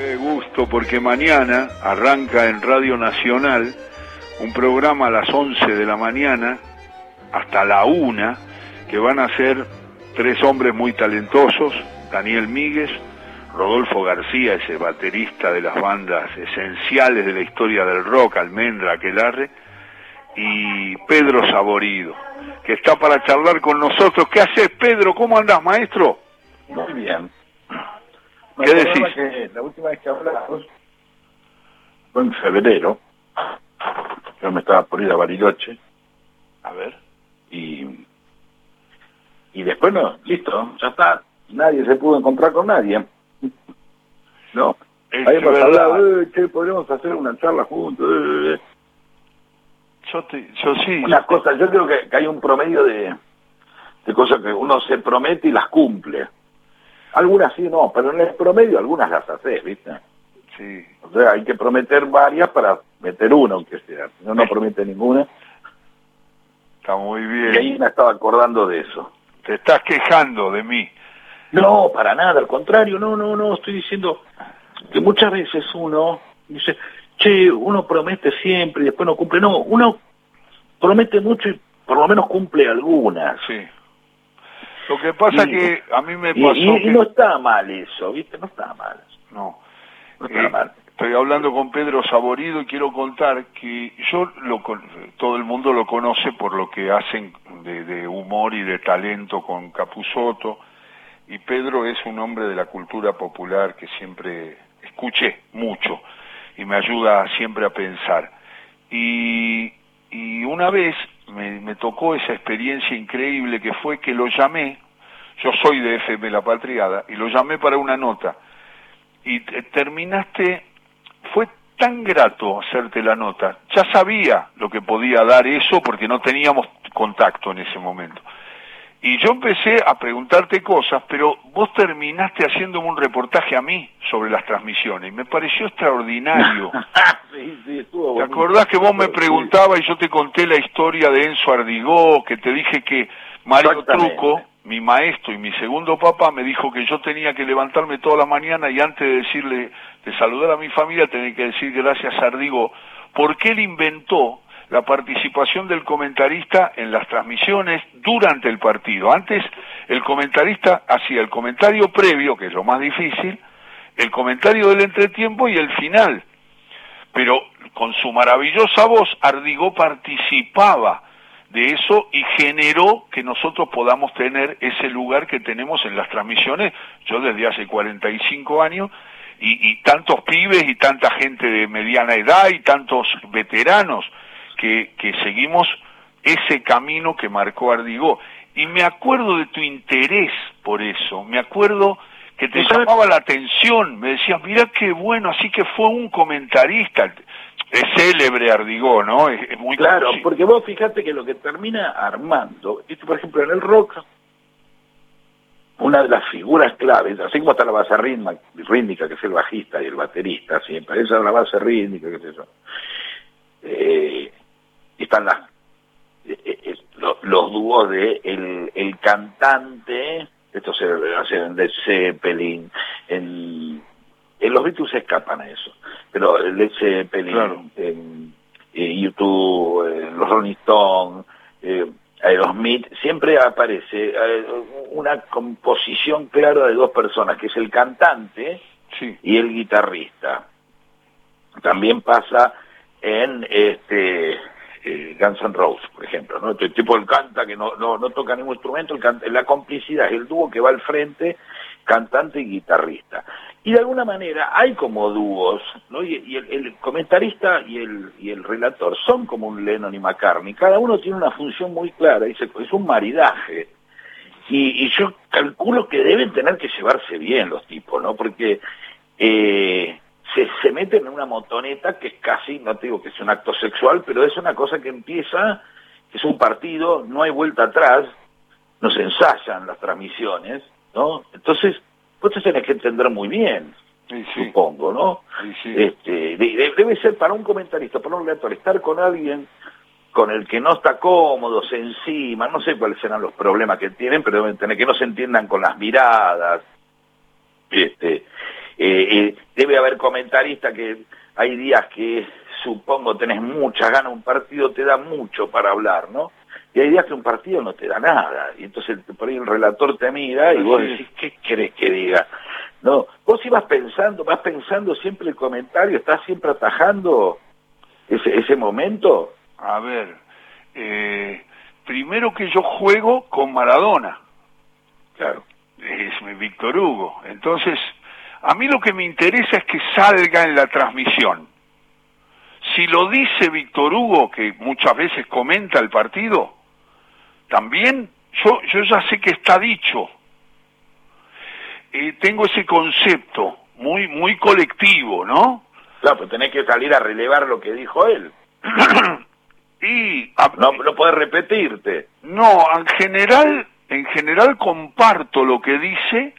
qué gusto, porque mañana arranca en Radio Nacional un programa a las 11 de la mañana hasta la 1, que van a ser tres hombres muy talentosos, Daniel Míguez, Rodolfo García, ese baterista de las bandas esenciales de la historia del rock, Almendra, Aquelarre, y Pedro Saborido, que está para charlar con nosotros. ¿Qué haces, Pedro? ¿Cómo andás, maestro? Muy bien. ¿Qué decís? Que la última vez que hablamos fue en febrero. Yo me estaba por ir a Bariloche. A ver. Y, y después no, listo, ya está. Nadie se pudo encontrar con nadie. No. Es Habíamos verdad. hablado, eh, che, podríamos hacer una charla juntos. eh, eh. Yo, te- yo sí. Unas cosas, yo creo que, que hay un promedio de, de cosas que uno se promete y las cumple. Algunas sí, no, pero en el promedio algunas las haces, ¿viste? Sí. O sea, hay que prometer varias para meter una, aunque sea. Si no, no promete ninguna. Está muy Y ahí bien. me estaba acordando de eso. Te estás quejando de mí. No, para nada, al contrario, no, no, no, estoy diciendo que muchas veces uno dice, che, uno promete siempre y después no cumple. No, uno promete mucho y por lo menos cumple algunas. Sí. Lo que pasa Y- que a mí me pasó y- y que... no está mal eso, ¿viste? No está mal. No. No está Eh, mal. Estoy hablando con Pedro Saborido y quiero contar que yo, lo, con- todo el mundo lo conoce por lo que hacen de, de humor y de talento con Capusoto, y Pedro es un hombre de la cultura popular que siempre escuché mucho y me ayuda siempre a pensar. Y, y una vez me, me tocó esa experiencia increíble que fue que lo llamé, yo soy de FM La Patriada, y lo llamé para una nota y te- terminaste, fue tan grato hacerte la nota, ya sabía lo que podía dar eso porque no teníamos contacto en ese momento. Y yo empecé a preguntarte cosas, pero vos terminaste haciéndome un reportaje a mí sobre las transmisiones y me pareció extraordinario. sí, sí, estuvo ¿Te acordás que vos me preguntabas y yo te conté la historia de Enzo Ardigó, que te dije que Mario. Truco, mi maestro y mi segundo papá, me dijo que yo tenía que levantarme toda la mañana y antes de decirle, de saludar a mi familia, tenía que decir gracias a Ardigó, porque él inventó la participación del comentarista en las transmisiones durante el partido. Antes el comentarista hacía el comentario previo, que es lo más difícil, el comentario del entretiempo y el final pero con su maravillosa voz Ardigó participaba de eso y generó que nosotros podamos tener ese lugar que tenemos en las transmisiones, yo desde hace 45 años, y, tantos pibes y tanta gente de mediana edad y tantos veteranos que, que seguimos ese camino que marcó Ardigó. Y me acuerdo de tu interés por eso, me acuerdo que te llamaba la atención, me decías, mira qué bueno, así que fue un comentarista, es célebre Ardigó, ¿no? Es, es muy Claro, conocido. porque vos fíjate que lo que termina armando, esto, por ejemplo, en el rock, una de las figuras claves, así como está la base rítmica, rítmica que es el bajista y el baterista, siempre, esa es la base rítmica, qué sé yo. Eh, están las, eh, eh, lo- los dúos de el, el cantante, esto se hace en Led Zeppelin, en, en los Beatles se escapan a eso, pero el Zeppelin, Claro. en, en YouTube, en los Rolling Stones, eh, Aerosmith, siempre aparece eh, una composición clara de dos personas, que es el cantante Sí, y el guitarrista. También pasa en este eh, Guns N' Roses, por ejemplo, ¿no? Este tipo él canta que no, no, no toca ningún instrumento, el canta- la complicidad es el dúo que va al frente, cantante y guitarrista. Y de alguna manera hay como dúos, ¿no? Y, el, comentarista y el, y el relator son como un Lennon y McCartney, cada uno tiene una función muy clara, se- es un maridaje. Y, y yo calculo que deben tener que llevarse bien los tipos, ¿no? Porque eh, se, se meten en una motoneta que es casi, no te digo que es un acto sexual, pero es una cosa que empieza, es un partido, no hay vuelta atrás, no se ensayan las transmisiones, ¿no? Entonces, vos te tenés que entender muy bien, sí, sí, supongo, ¿no? sí. Este, de- de- debe ser para un comentarista, para un relator, estar con alguien con el que no está cómodo, se encima, no sé cuáles serán los problemas que tienen, pero deben tener que no se entiendan con las miradas, este, eh, debe haber comentaristas que hay días que supongo tenés muchas ganas, un partido te da mucho para hablar, ¿no? Y hay días que un partido no te da nada, y entonces por ahí el relator te mira y vos decís, ¿qué querés que diga? No, vos ibas pensando, vas pensando siempre el comentario, estás siempre atajando ese, ese momento. A ver, eh, primero que yo juego con Maradona. Claro. Es Víctor Hugo. Entonces, a mí lo que me interesa es que salga en la transmisión. Si lo dice Víctor Hugo, que muchas veces comenta el partido, también yo, yo ya sé que está dicho. Eh, tengo ese concepto muy, muy colectivo, ¿no? Claro, pero tenés que salir a relevar lo que dijo él. y no, no puedes repetirte. No, en general, en general comparto lo que dice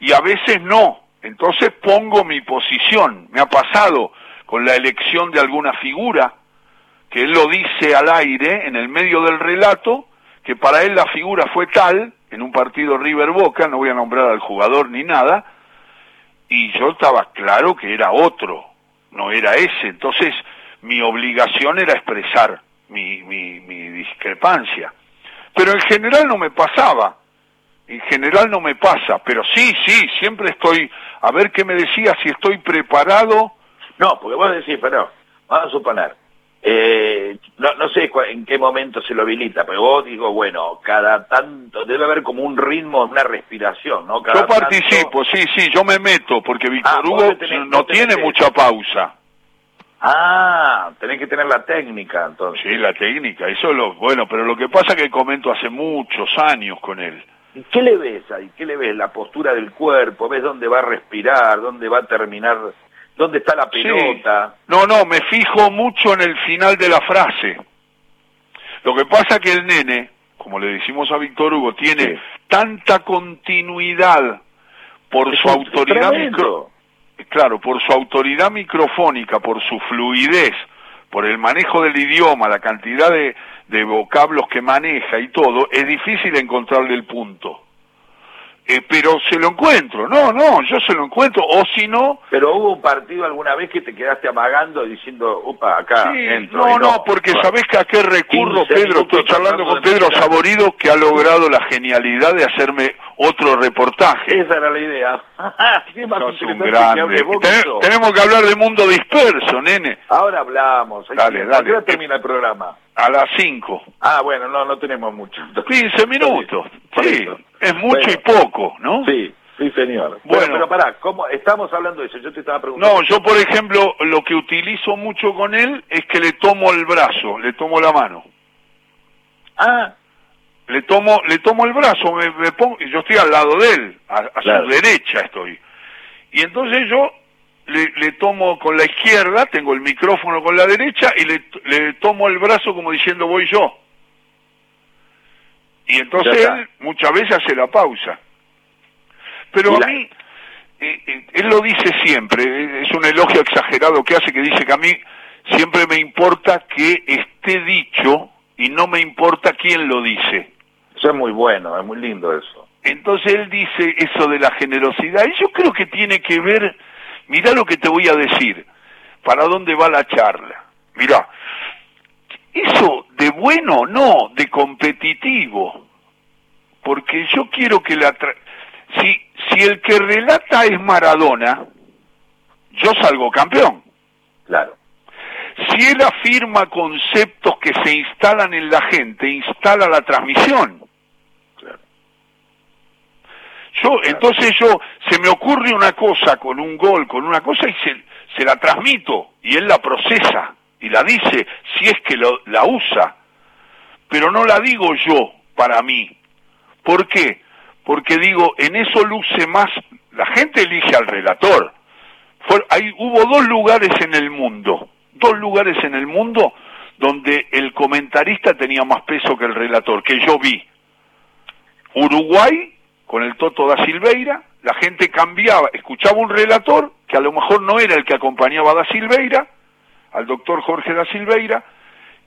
y a veces no. Entonces pongo mi posición. Me ha pasado con la elección de alguna figura, que él lo dice al aire en el medio del relato, que para él la figura fue tal, en un partido River Boca, no voy a nombrar al jugador ni nada, y yo estaba claro que era otro, no era ese. Entonces mi obligación era expresar mi, mi, mi discrepancia. Pero en general no me pasaba en general no me pasa, pero sí, sí, siempre estoy, a ver qué me decía, si estoy preparado. No, porque vos decís, pero vamos a suponer, eh, no, no sé en qué momento se lo habilita, pero vos digo, bueno, cada tanto, debe haber como un ritmo, una respiración, ¿no? yo participo, sí, sí, yo me meto, porque Víctor ah, Hugo no tiene mucha pausa. Ah, tenés que tener la técnica, entonces. Sí, la técnica, eso es lo bueno, pero lo que pasa es que comento hace muchos años con él. ¿Qué le ves ahí? ¿Qué le ves? La postura del cuerpo, ves dónde va a respirar, dónde va a terminar, dónde está la pelota. No, no, me fijo mucho en el final de la frase. Lo que pasa que el nene, como le decimos a Víctor Hugo, tiene tanta continuidad por su autoridad micro... claro, por su autoridad microfónica, por su fluidez, por el manejo del idioma, la cantidad de, vocablos que maneja y todo, es difícil encontrarle el punto. Eh, pero se lo encuentro, no, no, yo se lo encuentro, o si no... Pero hubo un partido alguna vez que te quedaste amagando diciendo, upa, acá entro, no, no, porque sabés que a qué recurro, Pedro, estoy charlando con Pedro Saborido, que ha logrado la genialidad de hacerme otro reportaje. Esa era la idea. un grande. tenemos que hablar de mundo disperso, nene. Ahora hablamos. Dale, dale. ¿A termina el programa? A las 5. Ah, bueno, no, no tenemos mucho. 15 minutos. Sí, es mucho y poco, ¿no? Sí, sí, señor. Bueno, pero pará, ¿cómo? Estamos hablando de eso, yo te estaba preguntando. No, yo, por ejemplo, lo que utilizo mucho con él es que le tomo el brazo, le tomo la mano. Ah. Le tomo, le tomo el brazo, me, pongo, yo estoy al lado de él, a, su derecha estoy. Y entonces yo le, tomo con la izquierda, tengo el micrófono con la derecha y le, tomo el brazo como diciendo voy yo. Y entonces él muchas veces hace la pausa. Pero a mí, eh, eh, él lo dice siempre, es un elogio exagerado que hace, que dice que a mí siempre me importa que esté dicho y no me importa quién lo dice. Eso es muy bueno, es muy lindo eso. Entonces él dice eso de la generosidad y yo creo que tiene que ver Mirá lo que te voy a decir, para dónde va la charla. Mirá, eso de bueno, no, de competitivo. Porque yo quiero que la... Si, si el que relata es Maradona, yo salgo campeón. Claro. Si él afirma conceptos que se instalan en la gente, instala la transmisión. Yo, entonces yo, se me ocurre una cosa con un gol, con una cosa y se, se la transmito y él la procesa y la dice si es que lo, la usa, pero no la digo yo para mí. ¿Por qué? Porque digo, en eso luce más, la gente elige al relator. hay, hubo dos lugares en el mundo, dos lugares en el mundo donde el comentarista tenía más peso que el relator, que yo vi. Uruguay con el Toto da Silveira, la gente cambiaba, escuchaba un relator que a lo mejor no era el que acompañaba a da Silveira, al doctor Jorge da Silveira,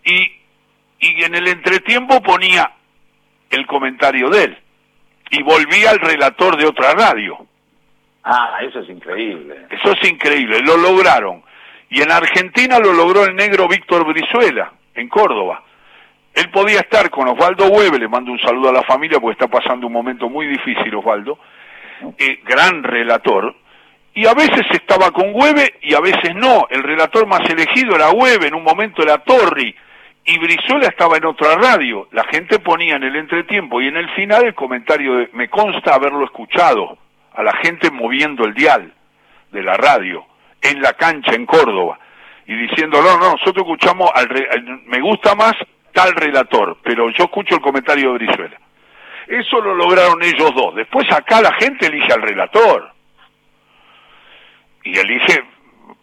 y, y en el entretiempo ponía el comentario de él, y volvía al relator de otra radio. Ah, eso es increíble. Eso es increíble, lo lograron. Y en Argentina lo logró el negro Víctor Brizuela, en Córdoba. Él podía estar con Osvaldo Hueve, le mando un saludo a la familia porque está pasando un momento muy difícil Osvaldo, eh, gran relator, y a veces estaba con Hueve y a veces no. El relator más elegido era Hueve, en un momento era Torri, y Brizuela estaba en otra radio. La gente ponía en el entretiempo y en el final el comentario de, me consta haberlo escuchado, a la gente moviendo el dial de la radio, en la cancha en Córdoba, y diciendo, no, no, nosotros escuchamos, al me gusta más tal relator, pero yo escucho el comentario de Brizuela. Eso lo lograron ellos dos. Después acá la gente elige al relator. Y elige,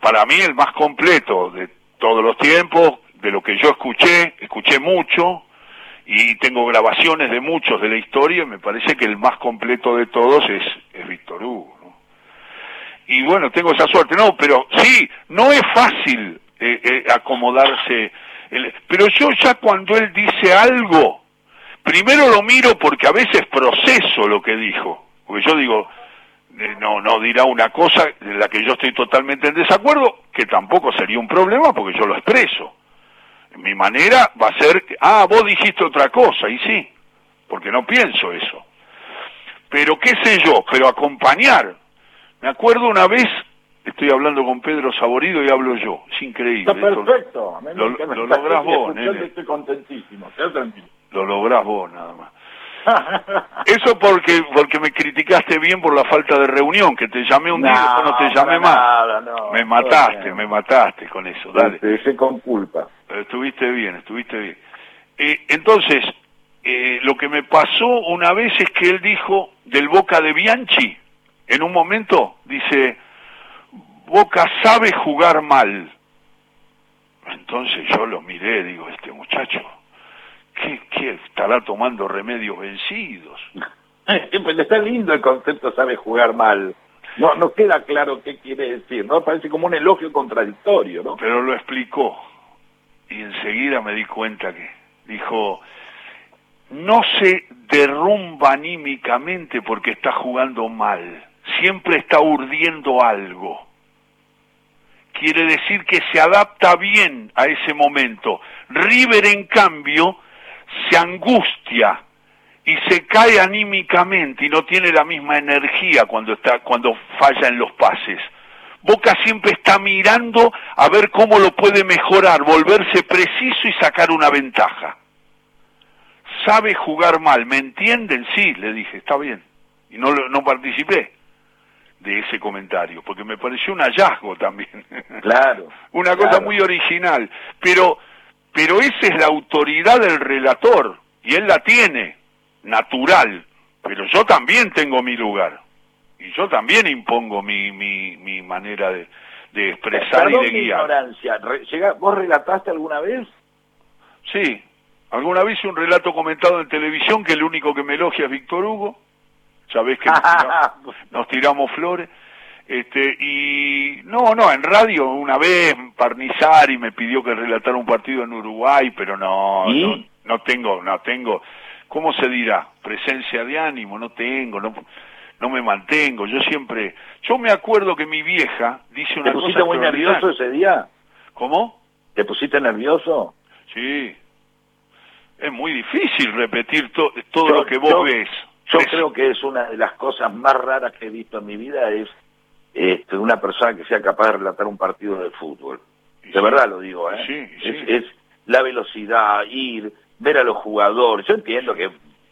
para mí, el más completo de todos los tiempos, de lo que yo escuché, escuché mucho, y tengo grabaciones de muchos de la historia, me parece que el más completo de todos es, es Víctor Hugo. Y bueno, tengo esa suerte. No, pero sí, no es fácil eh, eh, acomodarse pero yo ya cuando él dice algo, primero lo miro porque a veces proceso lo que dijo. Porque yo digo, eh, no, no dirá una cosa de la que yo estoy totalmente en desacuerdo, que tampoco sería un problema porque yo lo expreso. Mi manera va a ser, ah, vos dijiste otra cosa, y sí, porque no pienso eso. Pero qué sé yo, pero acompañar. Me acuerdo una vez Estoy hablando con Pedro Saborido y hablo yo. Es increíble. Está perfecto. lo, lo lográs vos, nene. Estoy contentísimo. tranquilo. Lo lográs vos, nada más. Eso porque porque me criticaste bien por la falta de reunión, que te llamé un día y no te llamé más. me mataste, me mataste con eso, dale. Te dejé con culpa. Pero estuviste bien, estuviste bien. Eh, entonces, eh, lo que me pasó una vez es que él dijo del Boca de Bianchi, en un momento, dice, Boca sabe jugar mal. Entonces yo lo miré, digo, este muchacho, ¿qué, qué estará tomando remedios vencidos? pues está lindo el concepto sabe jugar mal. No, no queda claro qué quiere decir, ¿no? Parece como un elogio contradictorio, ¿no? Pero lo explicó. Y enseguida me di cuenta que dijo, no se derrumba anímicamente porque está jugando mal. Siempre está urdiendo algo quiere decir que se adapta bien a ese momento. River, en cambio, se angustia y se cae anímicamente y no tiene la misma energía cuando, está, cuando falla en los pases. Boca siempre está mirando a ver cómo lo puede mejorar, volverse preciso y sacar una ventaja. Sabe jugar mal, ¿me entienden? Sí, le dije, está bien. Y no, no participé de ese comentario, porque me pareció un hallazgo también. Claro. Una cosa muy original, pero pero esa es la autoridad del relator y él la tiene natural, pero yo también tengo mi lugar y yo también impongo mi mi, mi manera de, de expresar y de guiar. Ignorancia. ¿Vos relataste alguna vez? Sí, alguna vez un relato comentado en televisión que el único que me elogia es Víctor Hugo sabés que nos tiramos, flores. Este, y no, no, en radio una vez Parnizari me pidió que relatara un partido en Uruguay, pero no, no, tengo, no tengo, ¿cómo se dirá? Presencia de ánimo, no tengo, no, no me mantengo, yo siempre, yo me acuerdo que mi vieja dice una ¿Te pusiste muy nervioso ese día? ¿Cómo? ¿Te pusiste nervioso? Sí, es muy difícil repetir todo lo que vos ves. Yo creo que es una de las cosas más raras que he visto en mi vida, es este, una persona que sea capaz de relatar un partido de fútbol. De verdad lo digo, ¿eh? Es, la velocidad, ir, ver a los jugadores. Yo entiendo que,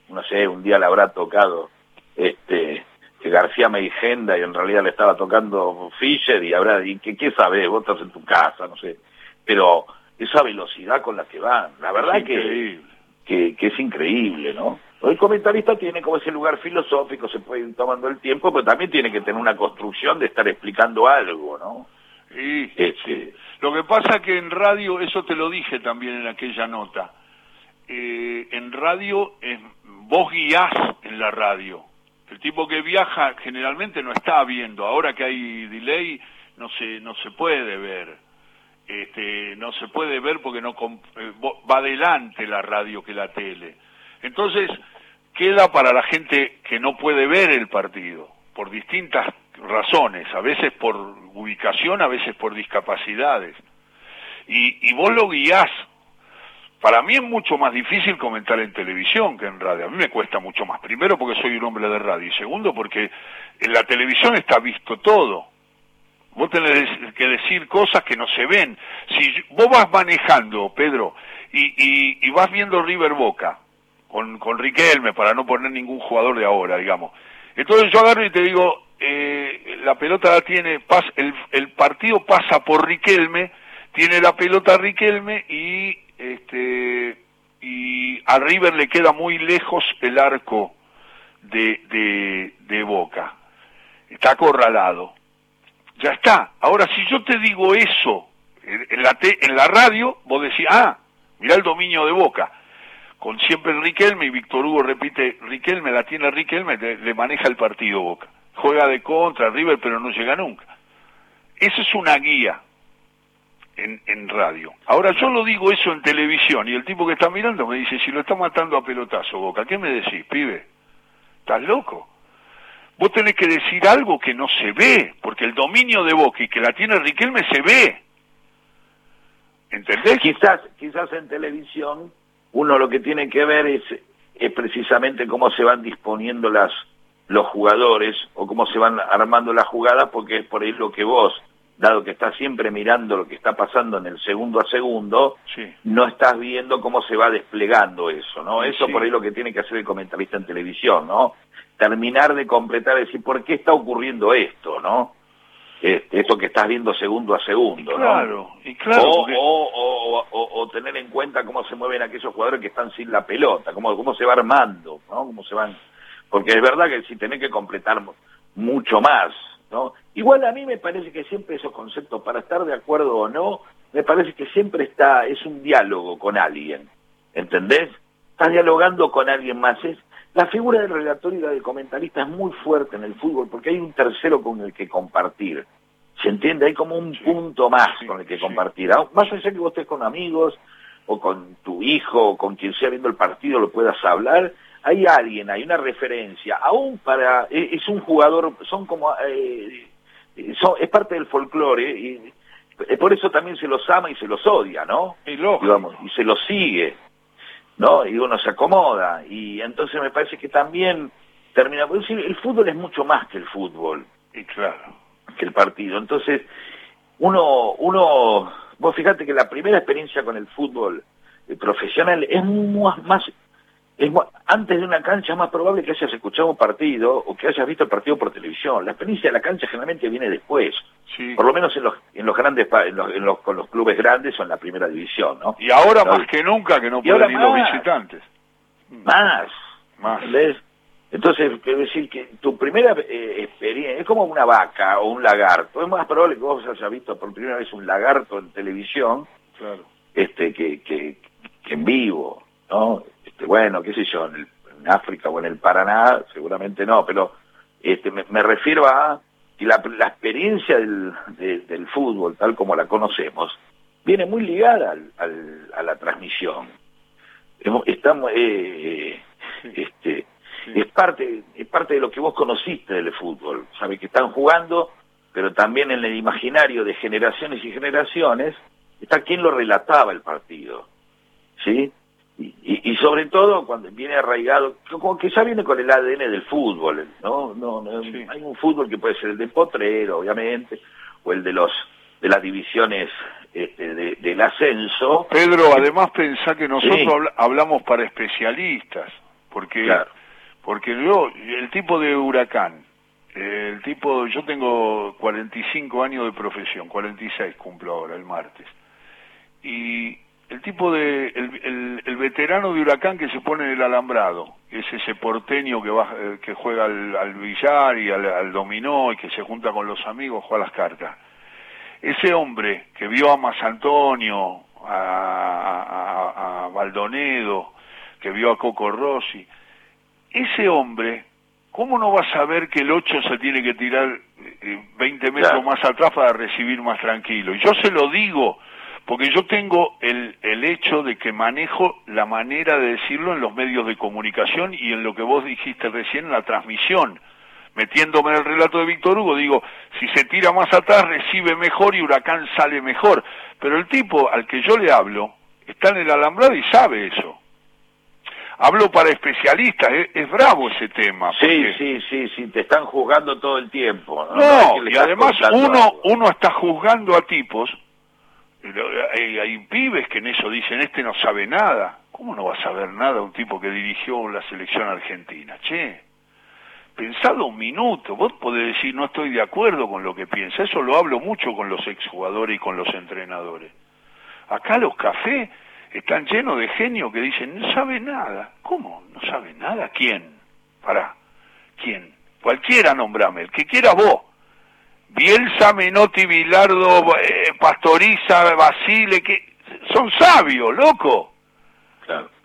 no sé, un día le habrá tocado este que García me agenda y en realidad le estaba tocando Fischer y habrá, y que, ¿qué sabes? Vos estás en tu casa, no sé. Pero esa velocidad con la que van, la verdad que, que, que es increíble, ¿no? El comentarista tiene como ese lugar filosófico, se puede ir tomando el tiempo, pero también tiene que tener una construcción de estar explicando algo, ¿no? Sí, este... Lo que pasa que en radio, eso te lo dije también en aquella nota, eh, en radio vos guías en la radio. El tipo que viaja generalmente no está viendo, ahora que hay delay no se, no se puede ver. Este, no se puede ver porque no eh, va adelante la radio que la tele. Entonces, queda para la gente que no puede ver el partido, por distintas razones, a veces por ubicación, a veces por discapacidades. Y, y vos lo guiás. Para mí es mucho más difícil comentar en televisión que en radio. A mí me cuesta mucho más. Primero porque soy un hombre de radio y segundo porque en la televisión está visto todo. Vos tenés que decir cosas que no se ven. Si vos vas manejando, Pedro, y, y, vas viendo River Boca, con, con Riquelme, para no poner ningún jugador de ahora, digamos. Entonces yo agarro y te digo, eh, la pelota la tiene, el, el partido pasa por Riquelme, tiene la pelota Riquelme y este y a River le queda muy lejos el arco de, de, de Boca. Está acorralado. Ya está. Ahora, si yo te digo eso en la, en la radio, vos decís, ah, mirá el dominio de Boca. Con siempre Riquelme y Víctor Hugo repite, Riquelme la tiene Riquelme, le, maneja el partido Boca. Juega de contra River, pero no llega nunca. Esa es una guía en, en radio. Ahora yo lo digo eso en televisión y el tipo que está mirando me dice, si lo está matando a pelotazo Boca, ¿qué me decís, pibe? ¿Estás loco? Vos tenés que decir algo que no se ve, porque el dominio de Boca y que la tiene Riquelme se ve. ¿Entendés? Quizás, quizás en televisión uno lo que tiene que ver es, es precisamente cómo se van disponiendo las los jugadores o cómo se van armando las jugadas, porque es por ahí lo que vos, dado que estás siempre mirando lo que está pasando en el segundo a segundo, no estás viendo cómo se va desplegando eso, ¿no? Eso por ahí lo que tiene que hacer el comentarista en televisión, ¿no? Terminar de completar, decir, ¿por qué está ocurriendo esto, no? Este, esto que estás viendo segundo a segundo, claro, Y claro, o, o, tener en cuenta cómo se mueven aquellos jugadores que están sin la pelota, cómo, cómo se va armando, ¿no? Cómo se van... Porque es verdad que si tenés que completar mucho más, ¿no? Igual a mí me parece que siempre esos conceptos, para estar de acuerdo o no, me parece que siempre está, es un diálogo con alguien, ¿entendés? Estás dialogando con alguien más, es, la figura del relator y la del comentarista es muy fuerte en el fútbol porque hay un tercero con el que compartir. ¿Se entiende? Hay como un punto más con el que compartir. Más allá que vos estés con amigos o con tu hijo o con quien sea viendo el partido lo puedas hablar, hay alguien, hay una referencia, aún para, e, es un jugador, son como, eh, son, es parte del folclore y por eso también se los ama y se los odia, ¿no? Y, Digamos, y se los sigue. ¿no? Y uno se acomoda. Y entonces me parece que también termina. decir, el fútbol es mucho más que el fútbol. Y claro. Que el partido. Entonces, uno, uno, vos fíjate que la primera experiencia con el fútbol eh, profesional es más, más es, antes de una cancha es más probable que hayas escuchado un partido o que hayas visto el partido por televisión. La experiencia de la cancha generalmente viene después. Por lo menos en los, en los grandes, en los, con los clubes grandes o en la primera división, ¿no? Y ahora más que nunca que no pueden ir los visitantes. Más. Más. Entonces, quiero decir que tu primera eh, experiencia es como una vaca o un lagarto. Es más probable que vos hayas visto por primera vez un lagarto en televisión claro. este, que, que, que en vivo, ¿no? Este, bueno, qué sé yo, en, África o en el Paraná, seguramente no, pero este, me, refiero a que la, experiencia del, del fútbol, tal como la conocemos, viene muy ligada al, a la transmisión. Estamos, eh, este, es parte, es parte de lo que vos conociste del fútbol, sabes que están jugando, pero también en el imaginario de generaciones y generaciones está quien lo relataba el partido, ¿sí? Y, sobre todo cuando viene arraigado, como que ya viene con el ADN del fútbol, ¿no? no, Hay un fútbol que puede ser el de Potrero, obviamente, o el de los de las divisiones este, del ascenso. Pedro, además pensá que nosotros hablamos para especialistas, porque porque yo, el tipo de huracán, el tipo, yo tengo 45 años de profesión, 46 cumplo ahora, el martes, y el tipo de el, veterano de Huracán que se pone en el alambrado es ese porteño que va eh, que juega al, billar y al, dominó y que se junta con los amigos juega las cartas. Ese hombre que vio a Masantonio a, a, Baldonedo que vio a Coco Rossi ese hombre ¿cómo no va a saber que el 8 se tiene que tirar 20 eh, metros más atrás para recibir más tranquilo? Y yo se lo digo, porque yo tengo el, el hecho de que manejo la manera de decirlo en los medios de comunicación y en lo que vos dijiste recién, en la transmisión. metiéndome en el relato de Víctor Hugo, digo, si se tira más atrás recibe mejor y Huracán sale mejor. Pero el tipo al que yo le hablo está en el alambrado y sabe eso. Hablo para especialistas, es, bravo ese tema. Sí, sí, sí, sí, te están juzgando todo el tiempo. No, y además uno, uno está juzgando a tipos, hay, hay pibes que en eso dicen, este no sabe nada. ¿Cómo no va a saber nada un tipo que dirigió la selección argentina? Che, pensado un minuto, vos podés decir no estoy de acuerdo con lo que piensa, eso lo hablo mucho con los exjugadores y con los entrenadores. Acá los cafés están llenos de genios que dicen no sabe nada. ¿Cómo? ¿No sabe nada? ¿Quién? Pará, ¿quién? Cualquiera nombrame, el que quiera vos. Bielsa, Menotti, Bilardo, eh, Pastoriza, Basile, que son sabios, loco.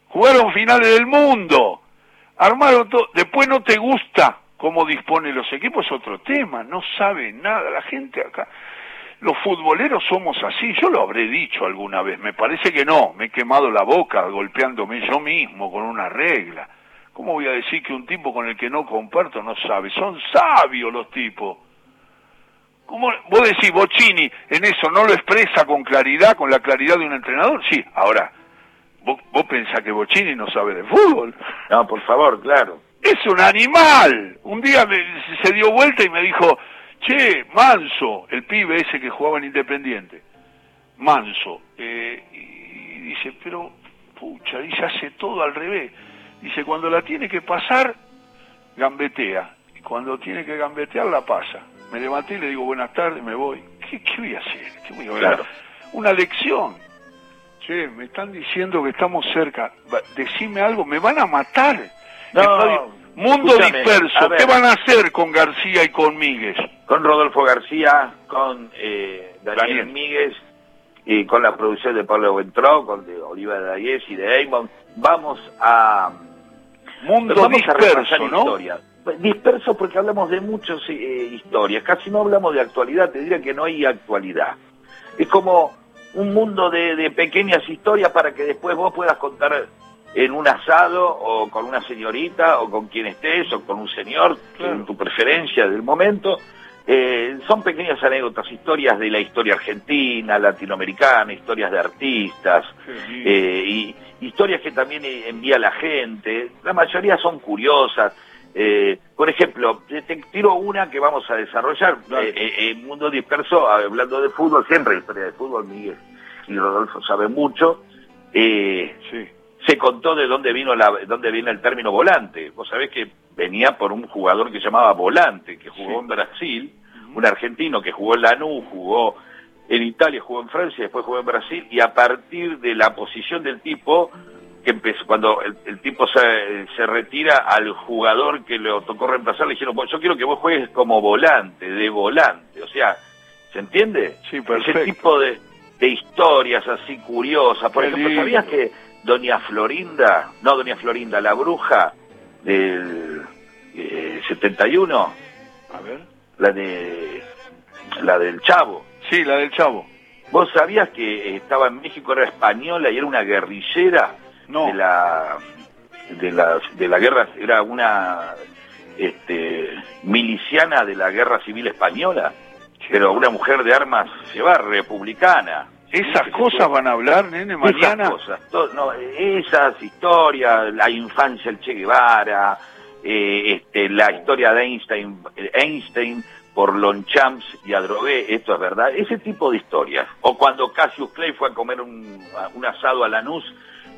Jugaron finales del mundo. Armaron todo. Después no te gusta cómo dispone los equipos, es otro tema. No sabe nada. La gente acá. Los futboleros somos así. Yo lo habré dicho alguna vez. Me parece que no. Me he quemado la boca golpeándome yo mismo con una regla. ¿Cómo voy a decir que un tipo con el que no comparto no sabe? Son sabios los tipos. ¿Cómo vos decís, Bocini, en eso no lo expresa con claridad, con la claridad de un entrenador? Sí, ahora, ¿Vos, vos pensás que Bochini no sabe de fútbol? No, por favor, claro. Es un animal. Un día se dio vuelta y me dijo, che, Manso, el pibe ese que jugaba en Independiente, Manso. Eh, y dice, pero, pucha, dice, hace todo al revés. Dice, cuando la tiene que pasar, gambetea. Y cuando tiene que gambetear, la pasa. Me levanté y le digo, buenas tardes, me voy. ¿Qué, voy a hacer? ¿Qué voy a hacer? Una lección Che, me están diciendo que estamos cerca. Decime algo, me van a matar. No, Mundo disperso. ¿Qué van a hacer con García y con Míguez? Con Rodolfo García, con eh, Daniel, Míguez y con la producción de Pablo Ventró, con de Oliva de Ayes y de Eymon. Vamos a... Mundo disperso, ¿no? Disperso porque hablamos de muchas eh, historias. Casi no hablamos de actualidad. Te diría que no hay actualidad. Es como un mundo de, pequeñas historias para que después vos puedas contar en un asado o con una señorita o con quien estés o con un señor, en tu preferencia del momento. Eh, son pequeñas anécdotas, historias de la historia argentina, latinoamericana, historias de artistas, eh, y historias que también envía la gente. La mayoría son curiosas. Eh, por ejemplo, te tiro una que vamos a desarrollar. En Mundo Disperso, hablando de fútbol, siempre historia de fútbol, Miguel y Rodolfo saben mucho. Se contó de dónde vino la, dónde viene el término volante. Vos sabés que venía por un jugador que se llamaba Volante, que jugó en Brasil, un argentino que jugó en Lanús, jugó en Italia, jugó en Francia, después jugó en Brasil, y a partir de la posición del tipo que empezó, cuando el, tipo se, se, retira al jugador que le tocó reemplazar, le dijeron, yo quiero que vos juegues como volante, de volante, o sea, ¿se entiende? Sí, perfecto. Ese tipo de, de historias así curiosas. Por ejemplo, ¿sabías que Doña Florinda, no Doña Florinda, la bruja del 71? Eh, A ver. La de la del Chavo. Sí, la del Chavo. ¿Vos sabías que estaba en México, era española y era una guerrillera? no. de la de la de la guerra era una este miliciana de la guerra civil española pero una mujer de armas se va republicana esas cosas van a hablar nene mañana esas cosas no, esas historias la infancia del Che Guevara eh, este la historia de Einstein Einstein por Lonchamps y Adrogué, esto es verdad, ese tipo de historias. O cuando Cassius Clay fue a comer un, un asado a Lanús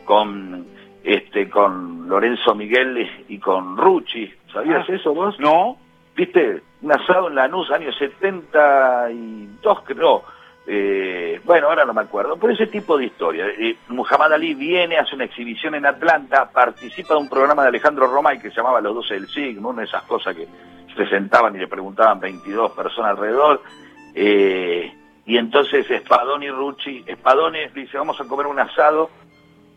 con este con Lorenzo Miguel y con Rucci. ¿Sabías ah. eso vos? No. ¿Viste? Un asado en Lanús, años 72, creo. Eh, bueno, ahora no me acuerdo, pero ese tipo de historia. Eh, Muhammad Ali viene, hace una exhibición en Atlanta, participa de un programa de Alejandro Romay que se llamaba Los Doce del Signo, una de esas cosas que se sentaban y le preguntaban 22 personas alrededor. Eh, y entonces Espadoni y Rucci, Espadoni dice, vamos a comer un asado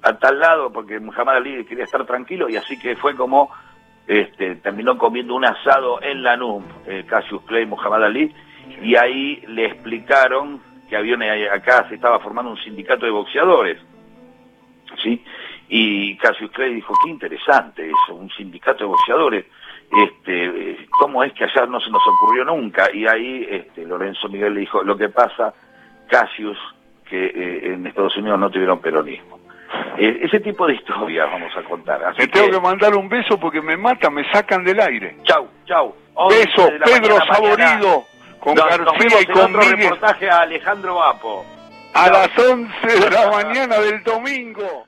a tal lado porque Muhammad Ali quería estar tranquilo y así que fue como este, terminó comiendo un asado en la eh, Cassius Clay, Muhammad Ali, y ahí le explicaron que había acá se estaba formando un sindicato de boxeadores, ¿sí? Y Cassius Clay dijo, qué interesante eso, un sindicato de boxeadores. este, ¿cómo es que allá no se nos ocurrió nunca? Y ahí este, Lorenzo Miguel le dijo, lo que pasa, Cassius, que eh, en Estados Unidos no tuvieron peronismo. Eh, ese tipo de historias vamos a contar. Así tengo que mandar un beso porque me matan, me sacan del aire. Chau, chau. Beso, Pedro Saborido, con García y con otro reportaje a Alejandro Vapo. A las 11 de la mañana del domingo.